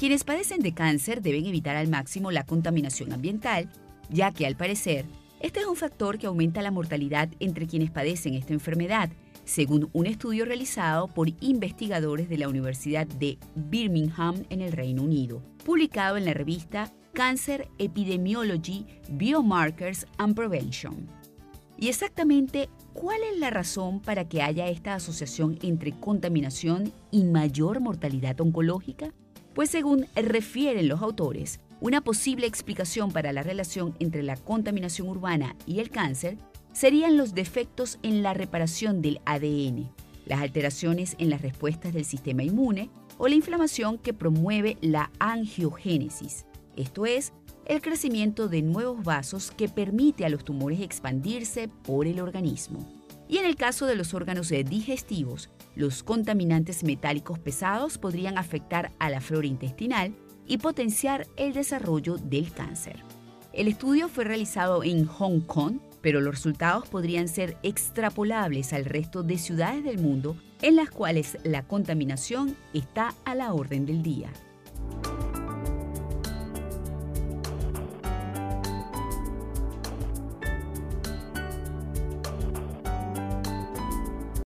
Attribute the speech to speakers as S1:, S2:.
S1: Quienes padecen de cáncer deben evitar al máximo la contaminación ambiental, ya que al parecer, este es un factor que aumenta la mortalidad entre quienes padecen esta enfermedad, según un estudio realizado por investigadores de la Universidad de Birmingham en el Reino Unido, publicado en la revista Cancer Epidemiology, Biomarkers and Prevention. Y exactamente, ¿cuál es la razón para que haya esta asociación entre contaminación y mayor mortalidad oncológica? Pues según refieren los autores, una posible explicación para la relación entre la contaminación urbana y el cáncer serían los defectos en la reparación del ADN, las alteraciones en las respuestas del sistema inmune o la inflamación que promueve la angiogénesis, esto es, el crecimiento de nuevos vasos que permite a los tumores expandirse por el organismo. Y en el caso de los órganos digestivos, los contaminantes metálicos pesados podrían afectar a la flora intestinal y potenciar el desarrollo del cáncer. El estudio fue realizado en Hong Kong, pero los resultados podrían ser extrapolables al resto de ciudades del mundo en las cuales la contaminación está a la orden del día.